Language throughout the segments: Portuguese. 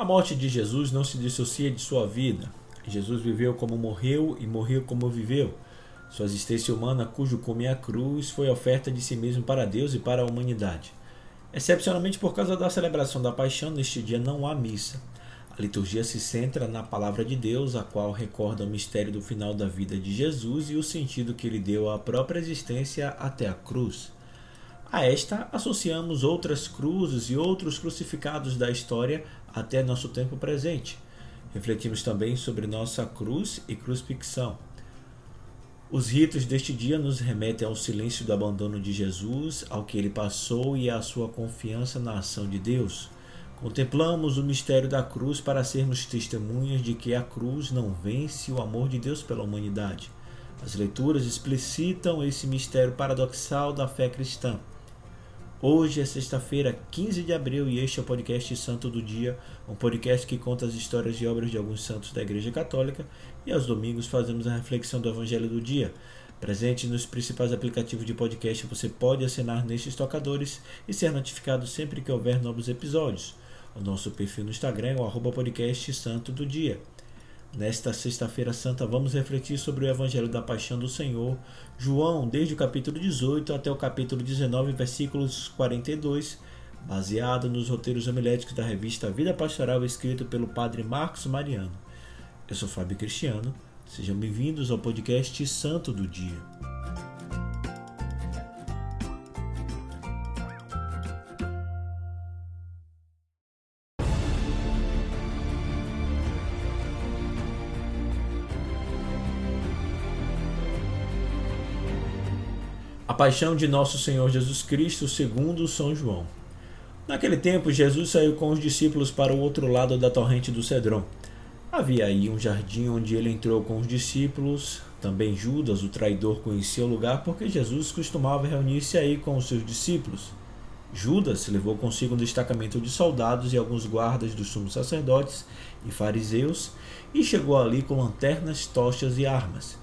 A morte de Jesus não se dissocia de sua vida. Jesus viveu como morreu e morreu como viveu. Sua existência humana, cujo cume é a cruz, foi oferta de si mesmo para Deus e para a humanidade. Excepcionalmente por causa da celebração da paixão, neste dia não há missa. A liturgia se centra na palavra de Deus, a qual recorda o mistério do final da vida de Jesus e o sentido que ele deu à própria existência até a cruz. A esta associamos outras cruzes e outros crucificados da história até nosso tempo presente. Refletimos também sobre nossa cruz e crucifixão. Os ritos deste dia nos remetem ao silêncio do abandono de Jesus, ao que ele passou e à sua confiança na ação de Deus. Contemplamos o mistério da cruz para sermos testemunhas de que a cruz não vence o amor de Deus pela humanidade. As leituras explicitam esse mistério paradoxal da fé cristã. Hoje é sexta-feira, 15 de abril, e este é o podcast Santo do Dia, um podcast que conta as histórias e obras de alguns santos da Igreja Católica, e aos domingos fazemos a reflexão do Evangelho do Dia. Presente nos principais aplicativos de podcast, você pode assinar nestes tocadores e ser notificado sempre que houver novos episódios. O nosso perfil no Instagram é o arroba podcast Santo do Dia. Nesta Sexta-feira Santa, vamos refletir sobre o Evangelho da Paixão do Senhor, João, desde o capítulo 18 até o capítulo 19, versículos 42, baseado nos roteiros homiléticos da revista Vida Pastoral, escrito pelo Padre Marcos Mariano. Eu sou Fábio Cristiano, sejam bem-vindos ao podcast Santo do Dia. A paixão de nosso Senhor Jesus Cristo, segundo São João. Naquele tempo, Jesus saiu com os discípulos para o outro lado da torrente do Cedron. Havia aí um jardim onde ele entrou com os discípulos. Também Judas, o traidor, conhecia o lugar porque Jesus costumava reunir-se aí com os seus discípulos. Judas levou consigo um destacamento de soldados e alguns guardas dos sumos sacerdotes e fariseus e chegou ali com lanternas, tochas e armas.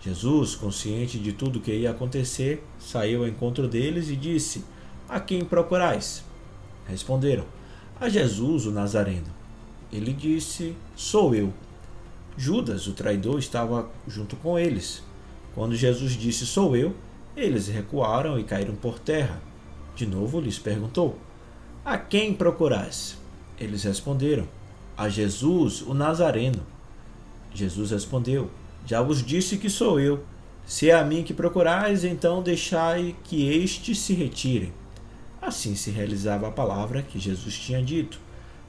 Jesus, consciente de tudo o que ia acontecer, saiu ao encontro deles e disse: A quem procurais? Responderam: A Jesus, o Nazareno. Ele disse: Sou eu. Judas, o traidor, estava junto com eles. Quando Jesus disse: Sou eu, eles recuaram e caíram por terra. De novo lhes perguntou: A quem procurais? Eles responderam: A Jesus, o Nazareno. Jesus respondeu: já vos disse que sou eu. Se é a mim que procurais, então deixai que este se retire. Assim se realizava a palavra que Jesus tinha dito: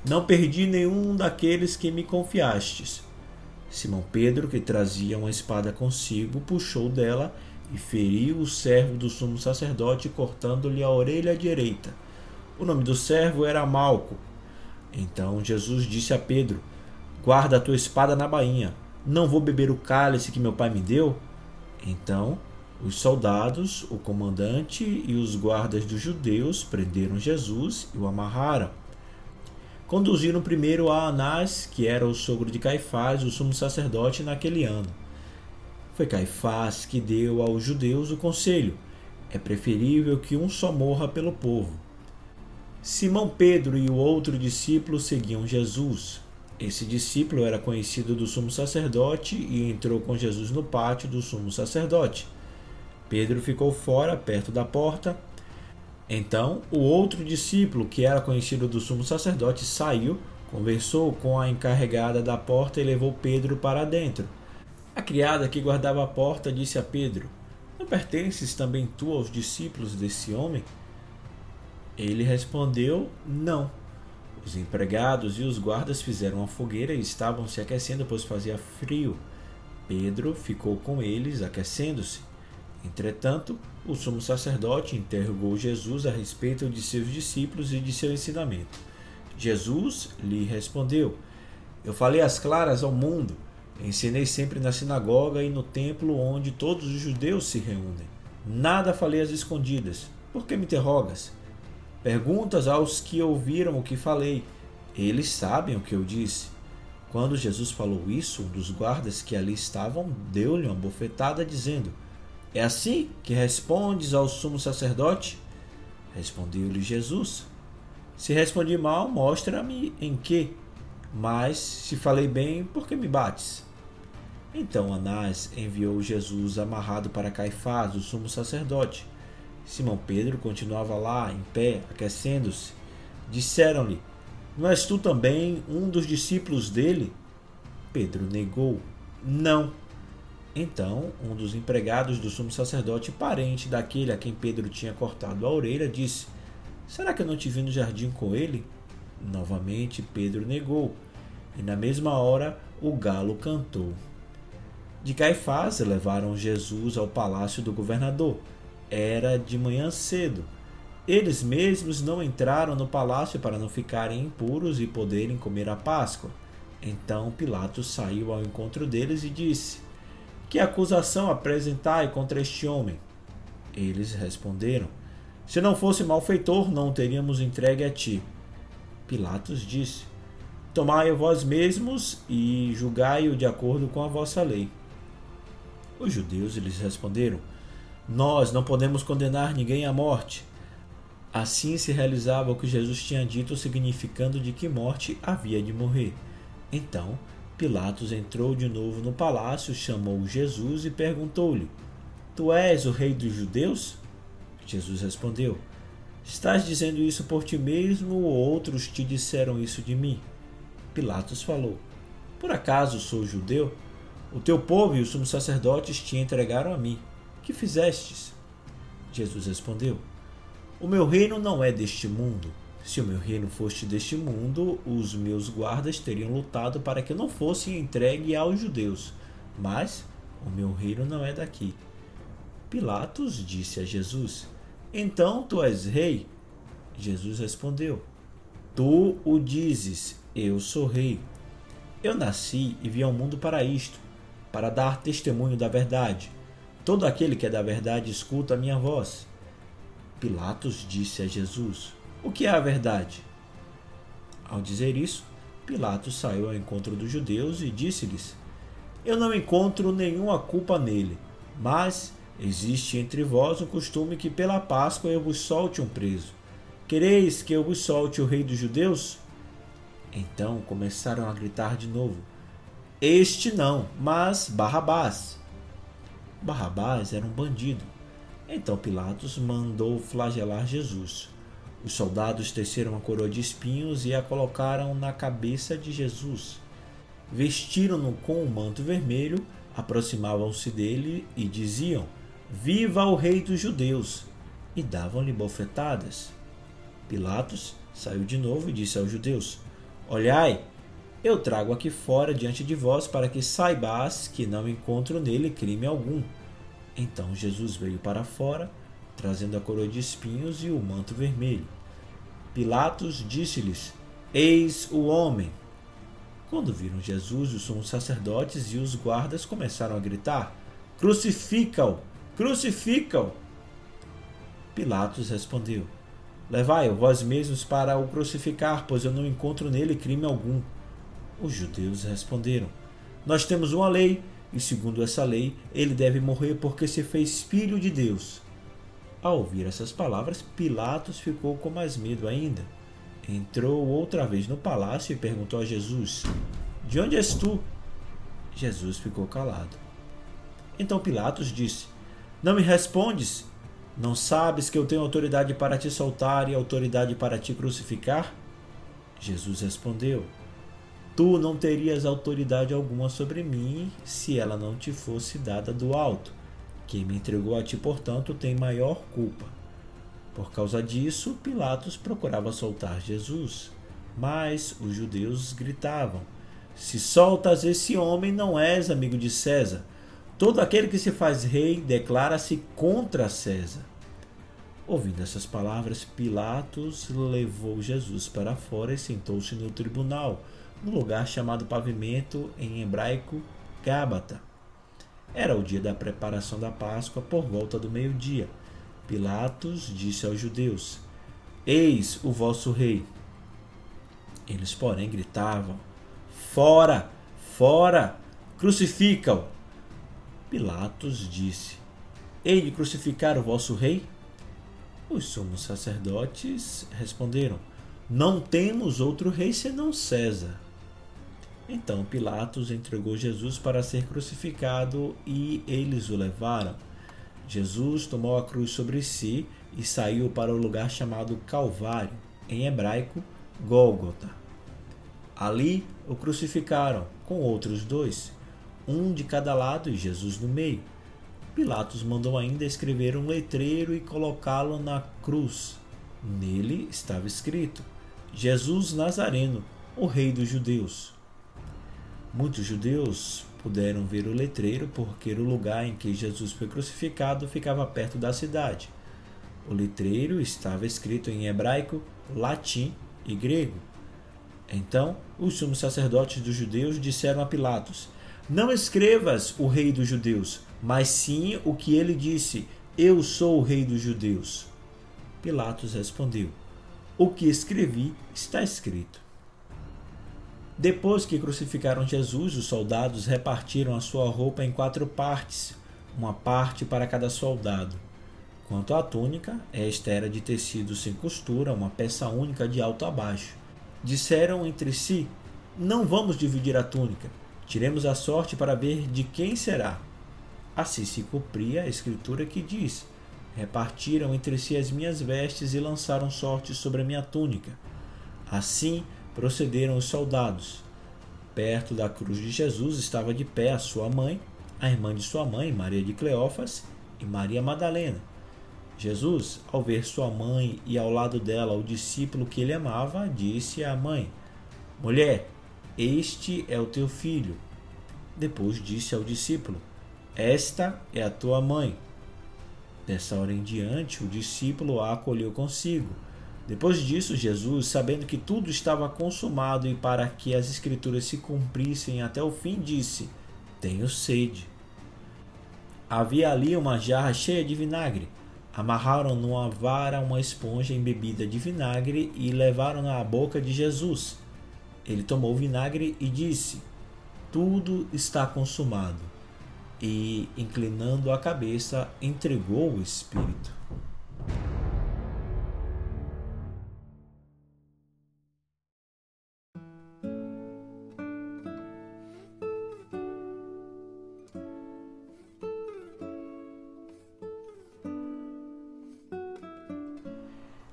Não perdi nenhum daqueles que me confiastes. Simão Pedro, que trazia uma espada consigo, puxou dela e feriu o servo do sumo sacerdote, cortando-lhe a orelha direita. O nome do servo era Malco. Então Jesus disse a Pedro: Guarda a tua espada na bainha não vou beber o cálice que meu pai me deu? Então os soldados, o comandante e os guardas dos judeus prenderam Jesus e o amarraram. Conduziram primeiro a Anás, que era o sogro de Caifás, o sumo sacerdote, naquele ano. Foi Caifás que deu aos judeus o conselho: é preferível que um só morra pelo povo. Simão Pedro e o outro discípulo seguiam Jesus. Esse discípulo era conhecido do sumo sacerdote e entrou com Jesus no pátio do sumo sacerdote. Pedro ficou fora, perto da porta. Então, o outro discípulo, que era conhecido do sumo sacerdote, saiu, conversou com a encarregada da porta e levou Pedro para dentro. A criada que guardava a porta disse a Pedro: Não pertences também tu aos discípulos desse homem? Ele respondeu: Não. Os empregados e os guardas fizeram uma fogueira e estavam se aquecendo, pois fazia frio. Pedro ficou com eles, aquecendo-se. Entretanto, o sumo sacerdote interrogou Jesus a respeito de seus discípulos e de seu ensinamento. Jesus lhe respondeu: Eu falei às claras ao mundo. Ensinei sempre na sinagoga e no templo onde todos os judeus se reúnem. Nada falei às escondidas. Por que me interrogas? Perguntas aos que ouviram o que falei. Eles sabem o que eu disse. Quando Jesus falou isso, um dos guardas que ali estavam deu-lhe uma bofetada, dizendo: É assim que respondes ao sumo sacerdote? Respondeu-lhe Jesus: Se respondi mal, mostra-me em que. Mas, se falei bem, por que me bates? Então Anás enviou Jesus amarrado para Caifás, o sumo sacerdote. Simão Pedro continuava lá, em pé, aquecendo-se. Disseram-lhe: Não és tu também um dos discípulos dele? Pedro negou: Não. Então, um dos empregados do sumo sacerdote, parente daquele a quem Pedro tinha cortado a orelha, disse: Será que eu não te vi no jardim com ele? Novamente Pedro negou, e na mesma hora o galo cantou. De Caifás levaram Jesus ao palácio do governador. Era de manhã cedo. Eles mesmos não entraram no palácio para não ficarem impuros e poderem comer a Páscoa. Então Pilatos saiu ao encontro deles e disse: Que acusação apresentai contra este homem? Eles responderam: Se não fosse malfeitor, não o teríamos entregue a ti. Pilatos disse: Tomai-o vós mesmos e julgai-o de acordo com a vossa lei. Os judeus lhes responderam: Nós não podemos condenar ninguém à morte. Assim se realizava o que Jesus tinha dito, significando de que morte havia de morrer. Então Pilatos entrou de novo no palácio, chamou Jesus e perguntou-lhe: Tu és o rei dos judeus? Jesus respondeu: Estás dizendo isso por ti mesmo ou outros te disseram isso de mim? Pilatos falou: Por acaso sou judeu? O teu povo e os sumos sacerdotes te entregaram a mim. Que fizestes? Jesus respondeu: O meu reino não é deste mundo. Se o meu reino fosse deste mundo, os meus guardas teriam lutado para que eu não fosse entregue aos judeus. Mas o meu reino não é daqui. Pilatos disse a Jesus: então tu és rei? Jesus respondeu: Tu o dizes, eu sou rei. Eu nasci e vim ao mundo para isto, para dar testemunho da verdade. Todo aquele que é da verdade escuta a minha voz. Pilatos disse a Jesus: O que é a verdade? Ao dizer isso, Pilatos saiu ao encontro dos judeus e disse-lhes: Eu não encontro nenhuma culpa nele, mas Existe entre vós o costume que pela Páscoa eu vos solte um preso. Quereis que eu vos solte o rei dos judeus? Então começaram a gritar de novo: Este não, mas Barrabás. Barrabás era um bandido. Então Pilatos mandou flagelar Jesus. Os soldados teceram uma coroa de espinhos e a colocaram na cabeça de Jesus. Vestiram-no com um manto vermelho, aproximavam-se dele e diziam: Viva o rei dos judeus! E davam-lhe bofetadas. Pilatos saiu de novo e disse aos judeus: Olhai, eu trago aqui fora diante de vós para que saibais que não encontro nele crime algum. Então Jesus veio para fora, trazendo a coroa de espinhos e o manto vermelho. Pilatos disse-lhes: Eis o homem. Quando viram Jesus, os sumos sacerdotes e os guardas começaram a gritar: Crucifica-o! Crucifica-o. Pilatos respondeu: Levai-o vós mesmos para o crucificar, pois eu não encontro nele crime algum. Os judeus responderam: Nós temos uma lei, e segundo essa lei, ele deve morrer porque se fez filho de Deus. Ao ouvir essas palavras, Pilatos ficou com mais medo ainda. Entrou outra vez no palácio e perguntou a Jesus: De onde és tu? Jesus ficou calado. Então Pilatos disse: não me respondes? Não sabes que eu tenho autoridade para te soltar e autoridade para te crucificar? Jesus respondeu: Tu não terias autoridade alguma sobre mim se ela não te fosse dada do alto. Quem me entregou a ti, portanto, tem maior culpa. Por causa disso, Pilatos procurava soltar Jesus. Mas os judeus gritavam: Se soltas esse homem, não és amigo de César. Todo aquele que se faz rei declara-se contra César. Ouvindo essas palavras, Pilatos levou Jesus para fora e sentou-se no tribunal, no lugar chamado pavimento, em hebraico, Gábata. Era o dia da preparação da Páscoa, por volta do meio-dia. Pilatos disse aos judeus: Eis o vosso rei. Eles, porém, gritavam: Fora! Fora! Crucifica-o! Pilatos disse: Hei de crucificar o vosso rei? Os sumos sacerdotes responderam: Não temos outro rei senão César. Então Pilatos entregou Jesus para ser crucificado e eles o levaram. Jesus tomou a cruz sobre si e saiu para o lugar chamado Calvário, em hebraico, Gólgota. Ali o crucificaram com outros dois, um de cada lado e Jesus no meio. Pilatos mandou ainda escrever um letreiro e colocá-lo na cruz. Nele estava escrito: Jesus Nazareno, o Rei dos Judeus. Muitos judeus puderam ver o letreiro porque o lugar em que Jesus foi crucificado ficava perto da cidade. O letreiro estava escrito em hebraico, latim e grego. Então, os sumos sacerdotes dos judeus disseram a Pilatos: Não escrevas o rei dos judeus, mas sim o que ele disse: Eu sou o rei dos judeus. Pilatos respondeu: O que escrevi está escrito. Depois que crucificaram Jesus, os soldados repartiram a sua roupa em quatro partes, uma parte para cada soldado. Quanto à túnica, esta era de tecido sem costura, uma peça única de alto a baixo. Disseram entre si: Não vamos dividir a túnica, tiremos a sorte para ver de quem será. Assim se cumpria a escritura que diz: Repartiram entre si as minhas vestes e lançaram sorte sobre a minha túnica. Assim procederam os soldados. Perto da cruz de Jesus estava de pé a sua mãe, a irmã de sua mãe, Maria de Cleófas, e Maria Madalena. Jesus, ao ver sua mãe e ao lado dela o discípulo que ele amava, disse à mãe: Mulher, este é o teu filho. Depois disse ao discípulo: Esta é a tua mãe. Dessa hora em diante, o discípulo a acolheu consigo. Depois disso, Jesus, sabendo que tudo estava consumado e para que as Escrituras se cumprissem até o fim, disse: Tenho sede. Havia ali uma jarra cheia de vinagre. Amarraram numa vara uma esponja embebida de vinagre e levaram-na à boca de Jesus. Ele tomou o vinagre e disse: Tudo está consumado. E, inclinando a cabeça, entregou o Espírito.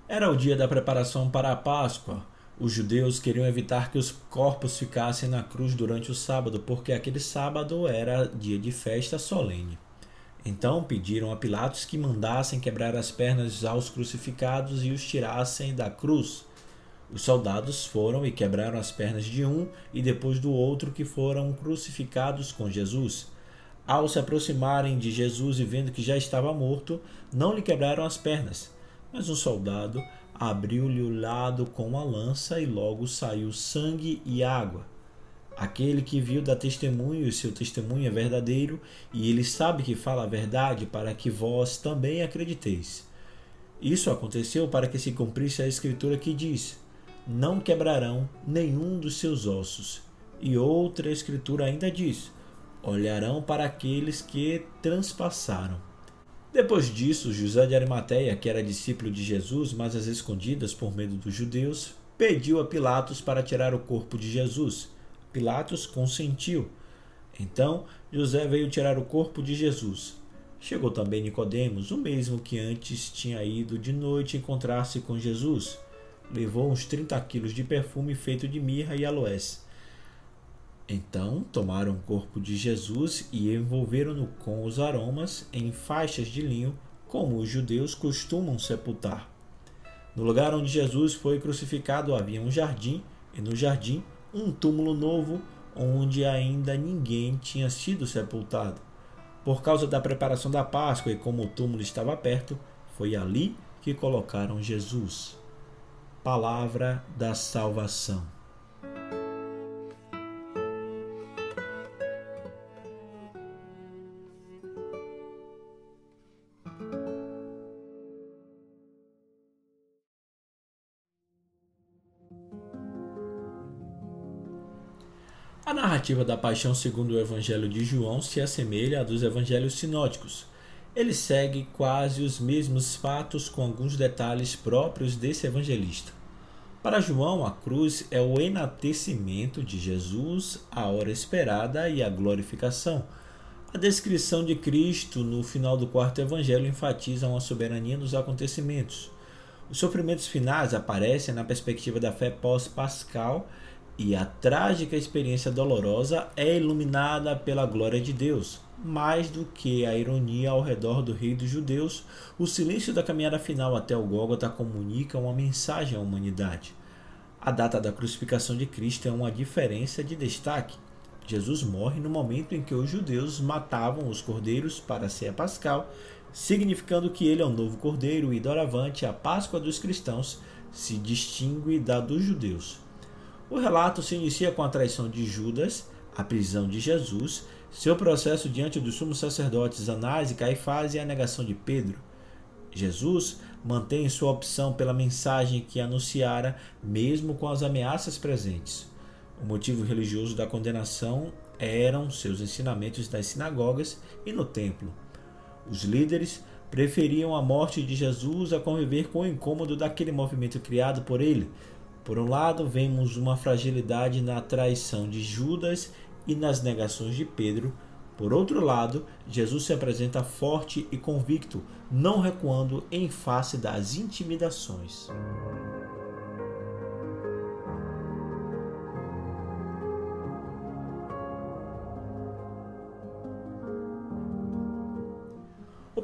Era o dia da preparação para a Páscoa. Os judeus queriam evitar que os corpos ficassem na cruz durante o sábado, porque aquele sábado era dia de festa solene. Então pediram a Pilatos que mandassem quebrar as pernas aos crucificados e os tirassem da cruz. Os soldados foram e quebraram as pernas de um e depois do outro que foram crucificados com Jesus. Ao se aproximarem de Jesus e vendo que já estava morto, não lhe quebraram as pernas mas um soldado abriu-lhe o lado com a lança e logo saiu sangue e água. Aquele que viu dá testemunho e seu testemunho é verdadeiro, e ele sabe que fala a verdade para que vós também acrediteis. Isso aconteceu para que se cumprisse a escritura que diz: Não quebrarão nenhum dos seus ossos. E outra escritura ainda diz: Olharão para aqueles que transpassaram. Depois disso, José de Arimateia, que era discípulo de Jesus, mas às escondidas por medo dos judeus, pediu a Pilatos para tirar o corpo de Jesus. Pilatos consentiu. Então, José veio tirar o corpo de Jesus. Chegou também Nicodemos, o mesmo que antes tinha ido de noite encontrar-se com Jesus. Levou uns 30 quilos de perfume feito de mirra e aloés. Então tomaram o corpo de Jesus e envolveram-no com os aromas em faixas de linho, como os judeus costumam sepultar. No lugar onde Jesus foi crucificado havia um jardim, e no jardim um túmulo novo, onde ainda ninguém tinha sido sepultado. Por causa da preparação da Páscoa e como o túmulo estava perto, foi ali que colocaram Jesus. Palavra da salvação. Narrativa da paixão segundo o Evangelho de João se assemelha à dos evangelhos sinóticos. Ele segue quase os mesmos fatos com alguns detalhes próprios desse evangelista. Para João, a cruz é o enaltecimento de Jesus, a hora esperada e a glorificação. A descrição de Cristo no final do quarto evangelho enfatiza uma soberania nos acontecimentos. Os sofrimentos finais aparecem na perspectiva da fé pós-pascal e a trágica experiência dolorosa é iluminada pela glória de Deus. Mais do que a ironia ao redor do rei dos judeus, o silêncio da caminhada final até o Gólgota comunica uma mensagem à humanidade. A data da crucificação de Cristo é uma diferença de destaque. Jesus morre no momento em que os judeus matavam os cordeiros para a ceia pascal significando que ele é o novo cordeiro e doravante a Páscoa dos cristãos se distingue da dos judeus. O relato se inicia com a traição de Judas, a prisão de Jesus, seu processo diante dos sumos sacerdotes Anás e Caifás e a negação de Pedro. Jesus mantém sua opção pela mensagem que anunciara, mesmo com as ameaças presentes. O motivo religioso da condenação eram seus ensinamentos nas sinagogas e no templo. Os líderes preferiam a morte de Jesus a conviver com o incômodo daquele movimento criado por ele. Por um lado, vemos uma fragilidade na traição de Judas e nas negações de Pedro. Por outro lado, Jesus se apresenta forte e convicto, não recuando em face das intimidações.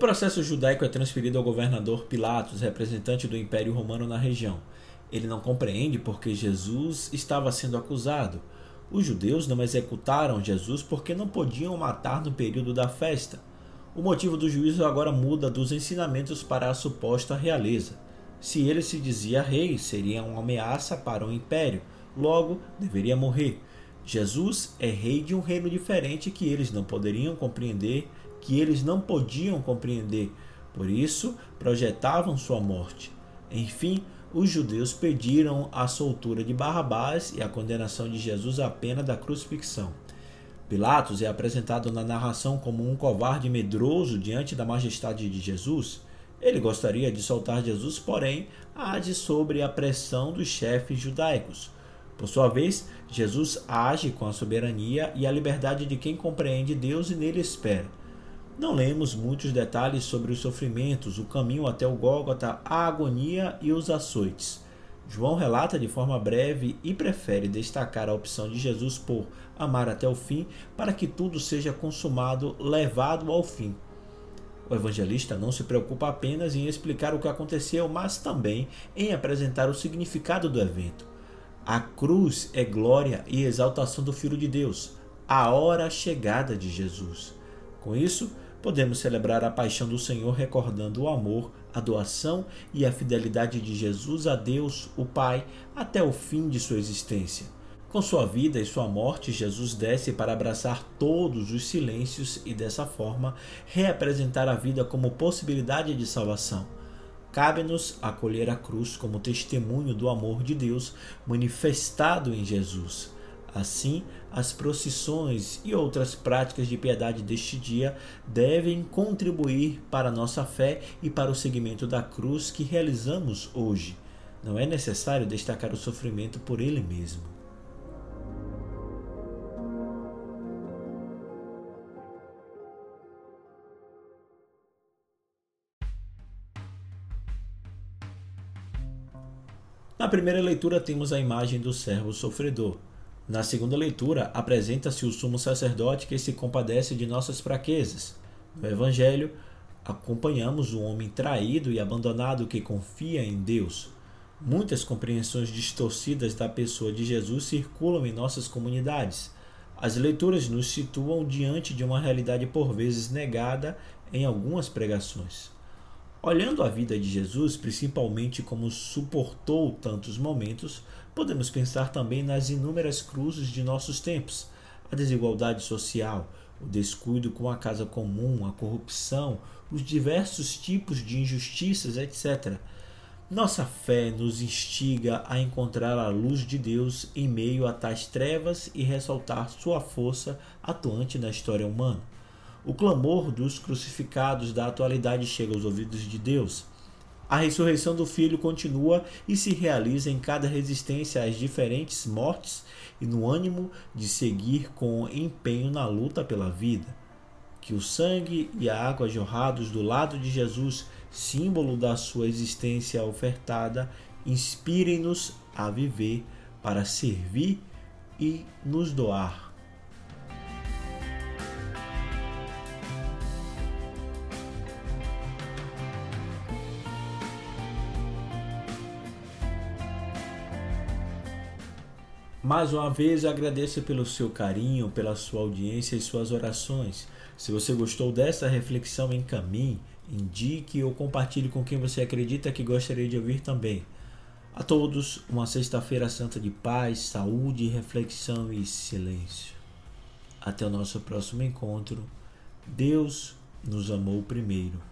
processo judaico é transferido ao governador Pilatos, representante do Império Romano na região. Ele não compreende porque Jesus estava sendo acusado. Os judeus não executaram Jesus porque não podiam matar no período da festa. O motivo do juízo agora muda dos ensinamentos para a suposta realeza. Se ele se dizia rei, seria uma ameaça para o império, logo deveria morrer. Jesus é rei de um reino diferente que eles não poderiam compreender que eles não podiam compreender, por isso projetavam sua morte. Enfim, os judeus pediram a soltura de Barrabás e a condenação de Jesus à pena da crucifixão. Pilatos é apresentado na narração como um covarde medroso diante da majestade de Jesus. Ele gostaria de soltar Jesus, porém, age sobre a pressão dos chefes judaicos. Por sua vez, Jesus age com a soberania e a liberdade de quem compreende Deus e nele espera. Não lemos muitos detalhes sobre os sofrimentos, o caminho até o Gólgota, a agonia e os açoites. João relata de forma breve e prefere destacar a opção de Jesus por amar até o fim, para que tudo seja consumado, levado ao fim. O evangelista não se preocupa apenas em explicar o que aconteceu, mas também em apresentar o significado do evento. A cruz é glória e exaltação do Filho de Deus, a hora chegada de Jesus. Com isso, podemos celebrar a paixão do Senhor recordando o amor, a doação e a fidelidade de Jesus a Deus, o Pai, até o fim de sua existência. Com sua vida e sua morte, Jesus desce para abraçar todos os silêncios e, dessa forma, reapresentar a vida como possibilidade de salvação. Cabe-nos acolher a cruz como testemunho do amor de Deus manifestado em Jesus. Assim, as procissões e outras práticas de piedade deste dia devem contribuir para a nossa fé e para o seguimento da cruz que realizamos hoje. Não é necessário destacar o sofrimento por ele mesmo. Na primeira leitura temos a imagem do servo sofredor. Na segunda leitura, apresenta-se o sumo sacerdote que se compadece de nossas fraquezas. No Evangelho, acompanhamos o homem traído e abandonado que confia em Deus. Muitas compreensões distorcidas da pessoa de Jesus circulam em nossas comunidades. As leituras nos situam diante de uma realidade por vezes negada em algumas pregações. Olhando a vida de Jesus, principalmente como suportou tantos momentos, podemos pensar também nas inúmeras cruzes de nossos tempos: a desigualdade social, o descuido com a casa comum, a corrupção, os diversos tipos de injustiças, etc. Nossa fé nos instiga a encontrar a luz de Deus em meio a tais trevas e ressaltar sua força atuante na história humana. O clamor dos crucificados da atualidade chega aos ouvidos de Deus. A ressurreição do Filho continua e se realiza em cada resistência às diferentes mortes e no ânimo de seguir com empenho na luta pela vida. Que o sangue e a água jorrados do lado de Jesus, símbolo da sua existência ofertada, inspirem-nos a viver para servir e nos doar Mais uma vez agradeço pelo seu carinho, pela sua audiência e suas orações. Se você gostou dessa reflexão, encaminhe, indique ou compartilhe com quem você acredita que gostaria de ouvir também. A todos, uma Sexta-feira Santa de paz, saúde, reflexão e silêncio. Até o nosso próximo encontro. Deus nos amou primeiro.